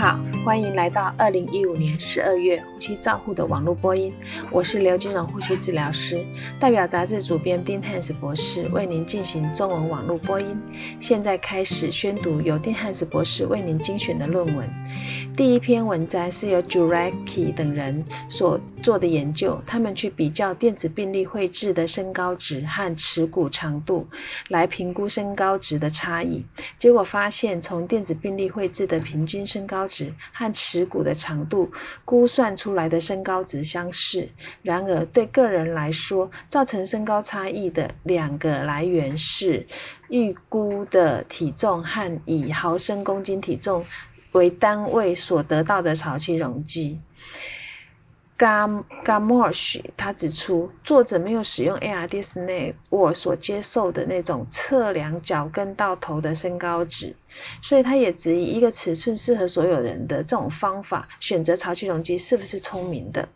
好，欢迎来到二零一五年十二月呼吸照护的网络播音。我是刘金荣呼吸治疗师，代表杂志主编丁汉斯博士为您进行中文网络播音。现在开始宣读由丁汉斯博士为您精选的论文。第一篇文摘是由 Juraki 等人所做的研究，他们去比较电子病历绘制的身高值和耻骨长度，来评估身高值的差异。结果发现，从电子病历绘制的平均身高值和耻骨的长度估算出来的身高值相似。然而，对个人来说，造成身高差异的两个来源是预估的体重和以毫升公斤体重。为单位所得到的潮气容积。Gam Gamosh 他指出，作者没有使用 ARDS 内我所接受的那种测量脚跟到头的身高值，所以他也质疑一个尺寸适合所有人的这种方法选择潮气容积是不是聪明的。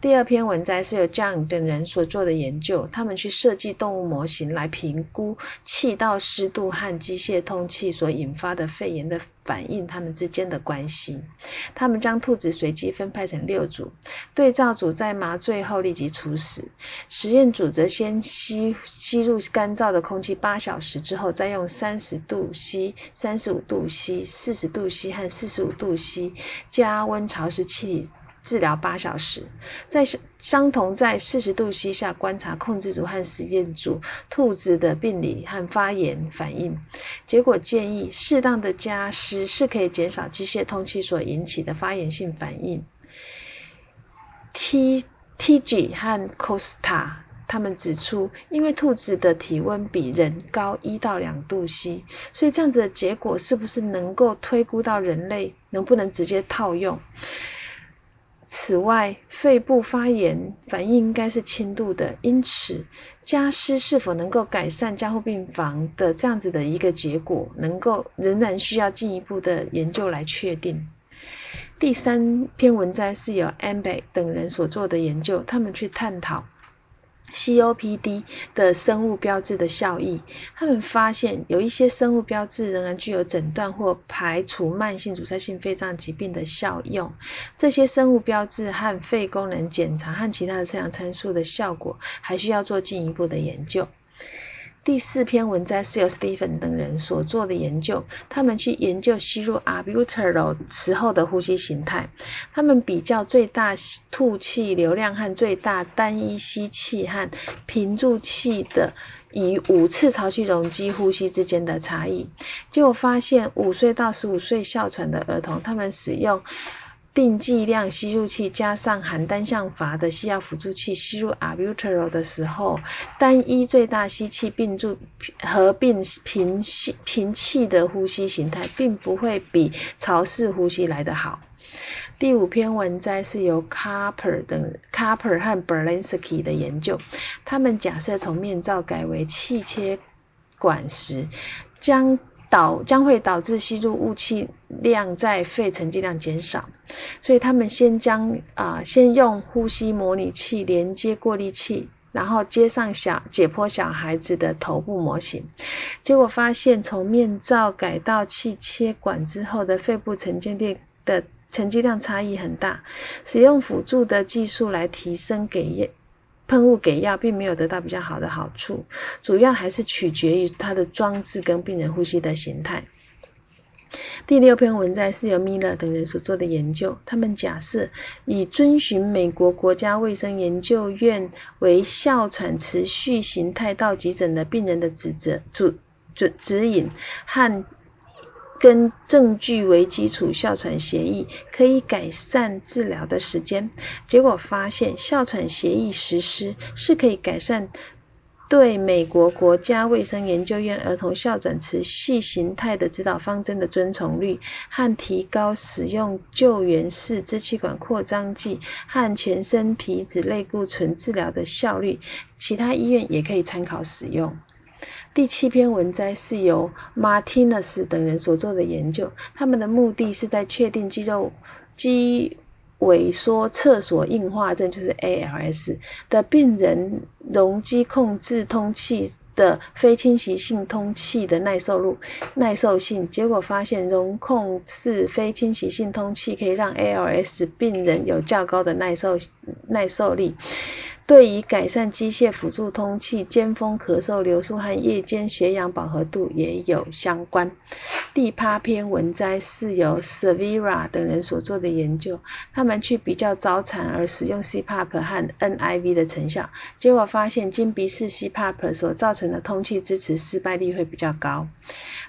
第二篇文摘是由 John 等人所做的研究，他们去设计动物模型来评估气道湿度和机械通气所引发的肺炎的反应，它们之间的关系。他们将兔子随机分派成六组，对照组在麻醉后立即处死，实验组则先吸吸入干燥的空气八小时之后，再用三十度 C、三十五度 C、四十度 C 和四十五度 C 加温潮湿器。治疗八小时，在相同在四十度 C 下观察控制组和实验组兔子的病理和发炎反应。结果建议适当的加湿是可以减少机械通气所引起的发炎性反应。T T G 和 Costa 他们指出，因为兔子的体温比人高一到两度 C，所以这样子的结果是不是能够推估到人类？能不能直接套用？此外，肺部发炎反应应该是轻度的，因此加湿是否能够改善加护病房的这样子的一个结果，能够仍然需要进一步的研究来确定。第三篇文章是由 Ambe 等人所做的研究，他们去探讨。COPD 的生物标志的效益，他们发现有一些生物标志仍然具有诊断或排除慢性阻塞性肺脏疾病的效用。这些生物标志和肺功能检查和其他的测量参数的效果，还需要做进一步的研究。第四篇文摘是由 Stephen 等人所做的研究，他们去研究吸入 Albuterol 时候的呼吸形态。他们比较最大吐气流量和最大单一吸气和平住气的以五次潮气容积呼吸之间的差异。结果发现，五岁到十五岁哮喘的儿童，他们使用定剂量吸入器加上含单向阀的吸药辅助器吸入 a b u t e r o 的时候，单一最大吸气并注合并平吸平气的呼吸形态，并不会比潮式呼吸来得好。第五篇文摘是由 Carper 等 Carper 和 Berlinsky 的研究，他们假设从面罩改为气切管时，将导将会导致吸入雾气量在肺沉积量减少，所以他们先将啊先用呼吸模拟器连接过滤器，然后接上小解剖小孩子的头部模型，结果发现从面罩改到气切管之后的肺部沉积量的沉积量差异很大，使用辅助的技术来提升给液。喷雾给药并没有得到比较好的好处，主要还是取决于它的装置跟病人呼吸的形态。第六篇文摘是由米勒等人所做的研究，他们假设以遵循美国国家卫生研究院为哮喘持续形态到急诊的病人的指责主指指引和。跟证据为基础，哮喘协议可以改善治疗的时间。结果发现，哮喘协议实施是可以改善对美国国家卫生研究院儿童哮喘持续形态的指导方针的遵从率，和提高使用救援式支气管扩张剂和全身皮质类固醇治疗的效率。其他医院也可以参考使用。第七篇文摘是由 Martinez 等人所做的研究，他们的目的是在确定肌肉肌萎缩厕所硬化症，就是 ALS 的病人容积控制通气的非侵袭性通气的耐受度、耐受性，结果发现容控式非侵袭性通气可以让 ALS 病人有较高的耐受耐受力。对于改善机械辅助通气、尖峰咳嗽、流速和夜间血氧饱和度也有相关。第八篇文摘是由 Severa 等人所做的研究，他们去比较早产儿使用 CPAP 和 NIV 的成效，结果发现金鼻式 CPAP 所造成的通气支持失败率会比较高。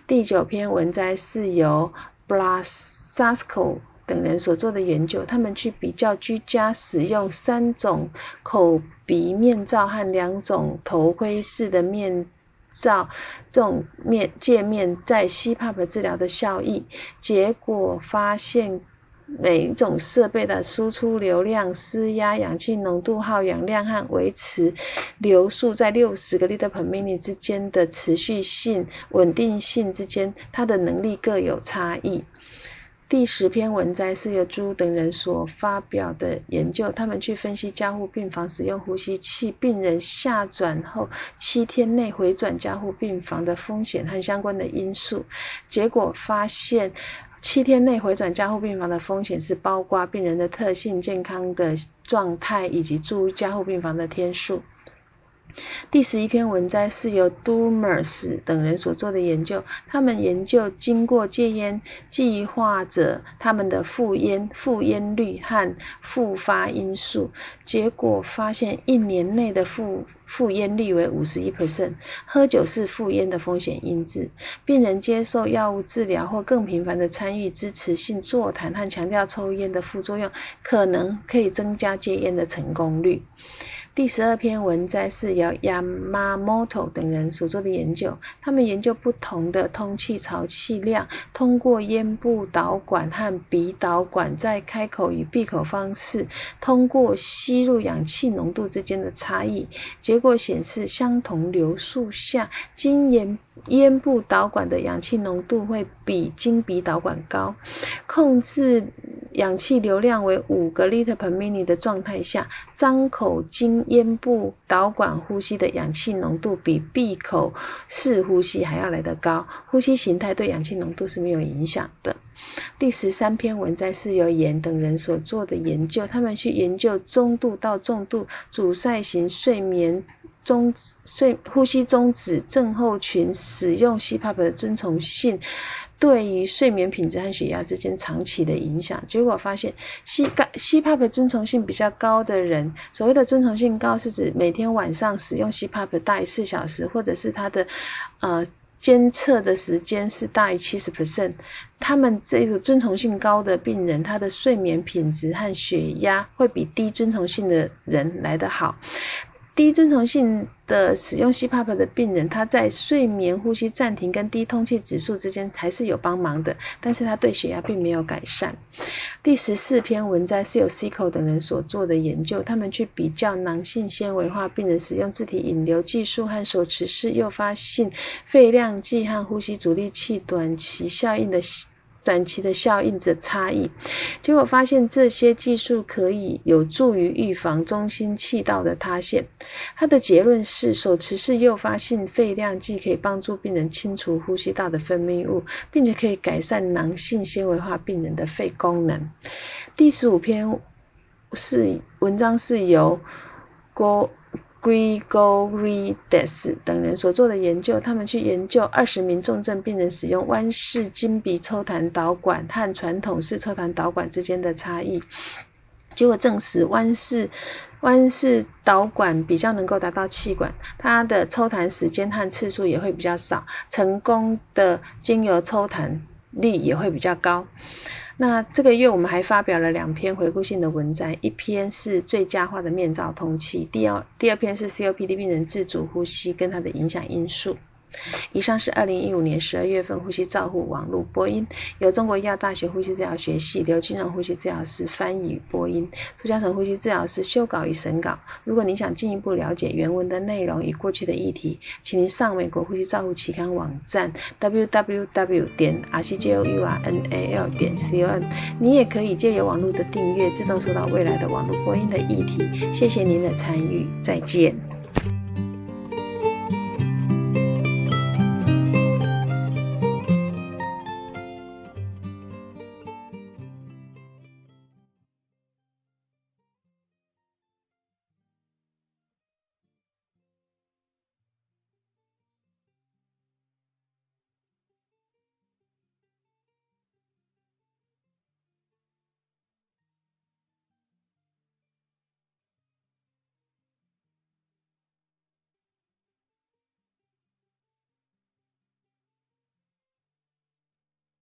第九篇文摘是由 Blasasko 等人所做的研究，他们去比较居家使用三种口鼻面罩和两种头盔式的面罩这种面界面在 CPAP 治疗的效益，结果发现每一种设备的输出流量、施压氧气浓度、耗氧量和维持流速在六十个 liter per minute 之间的持续性、稳定性之间，它的能力各有差异。第十篇文摘是由朱等人所发表的研究，他们去分析加护病房使用呼吸器病人下转后七天内回转加护病房的风险和相关的因素，结果发现七天内回转加护病房的风险是包括病人的特性、健康的状态以及住加护病房的天数。第十一篇文摘是由 Dumers 等人所做的研究，他们研究经过戒烟计划者他们的复烟复烟率和复发因素，结果发现一年内的复复烟率为五十一 percent，喝酒是复烟的风险因子。病人接受药物治疗或更频繁的参与支持性座谈和强调抽烟的副作用，可能可以增加戒烟的成功率。第十二篇文摘是由 Yamamoto 等人所做的研究，他们研究不同的通气潮气量，通过咽部导管和鼻导管在开口与闭口方式，通过吸入氧气浓度之间的差异。结果显示，相同流速下，经咽咽部导管的氧气浓度会比经鼻导管高。控制氧气流量为五个 liter per minute 的状态下，张口经咽部导管呼吸的氧气浓度比闭口式呼吸还要来得高。呼吸形态对氧气浓度是没有影响的。第十三篇文摘是由严等人所做的研究，他们去研究中度到重度阻塞型睡眠中睡呼吸中止症候群使用 CPAP 的遵从性。对于睡眠品质和血压之间长期的影响，结果发现吸干吸 PAP 遵从性比较高的人，所谓的遵从性高是指每天晚上使用吸 PAP 大于四小时，或者是他的呃监测的时间是大于七十 percent，他们这个遵从性高的病人，他的睡眠品质和血压会比低遵从性的人来得好。低遵从性的使用 CPAP 的病人，他在睡眠呼吸暂停跟低通气指数之间还是有帮忙的，但是他对血压并没有改善。第十四篇文摘是由 Cico 等人所做的研究，他们去比较囊性纤维化病人使用自体引流技术和手持式诱发性肺量计和呼吸阻力器短期效应的。短期的效应的差异，结果发现这些技术可以有助于预防中心气道的塌陷。它的结论是，手持式诱发性肺量计可以帮助病人清除呼吸道的分泌物，并且可以改善囊性纤维化病人的肺功能。第十五篇是文章是由郭。Grigorides 等人所做的研究，他们去研究二十名重症病人使用弯式经鼻抽痰导管和传统式抽痰导管之间的差异，结果证实弯式弯式导管比较能够达到气管，它的抽痰时间和次数也会比较少，成功的精油抽痰率也会比较高。那这个月我们还发表了两篇回顾性的文章，一篇是最佳化的面罩通气，第二第二篇是 COPD 病人自主呼吸跟它的影响因素。以上是二零一五年十二月份呼吸照护网络播音，由中国医药大学呼吸治疗学系刘金荣呼吸治疗师翻译播音，苏嘉诚呼吸治疗师修稿与审稿。如果您想进一步了解原文的内容与过去的议题，请您上美国呼吸照护期刊网站 www 点 rcjournal 点 com。您也可以借由网络的订阅，自动收到未来的网络播音的议题。谢谢您的参与，再见。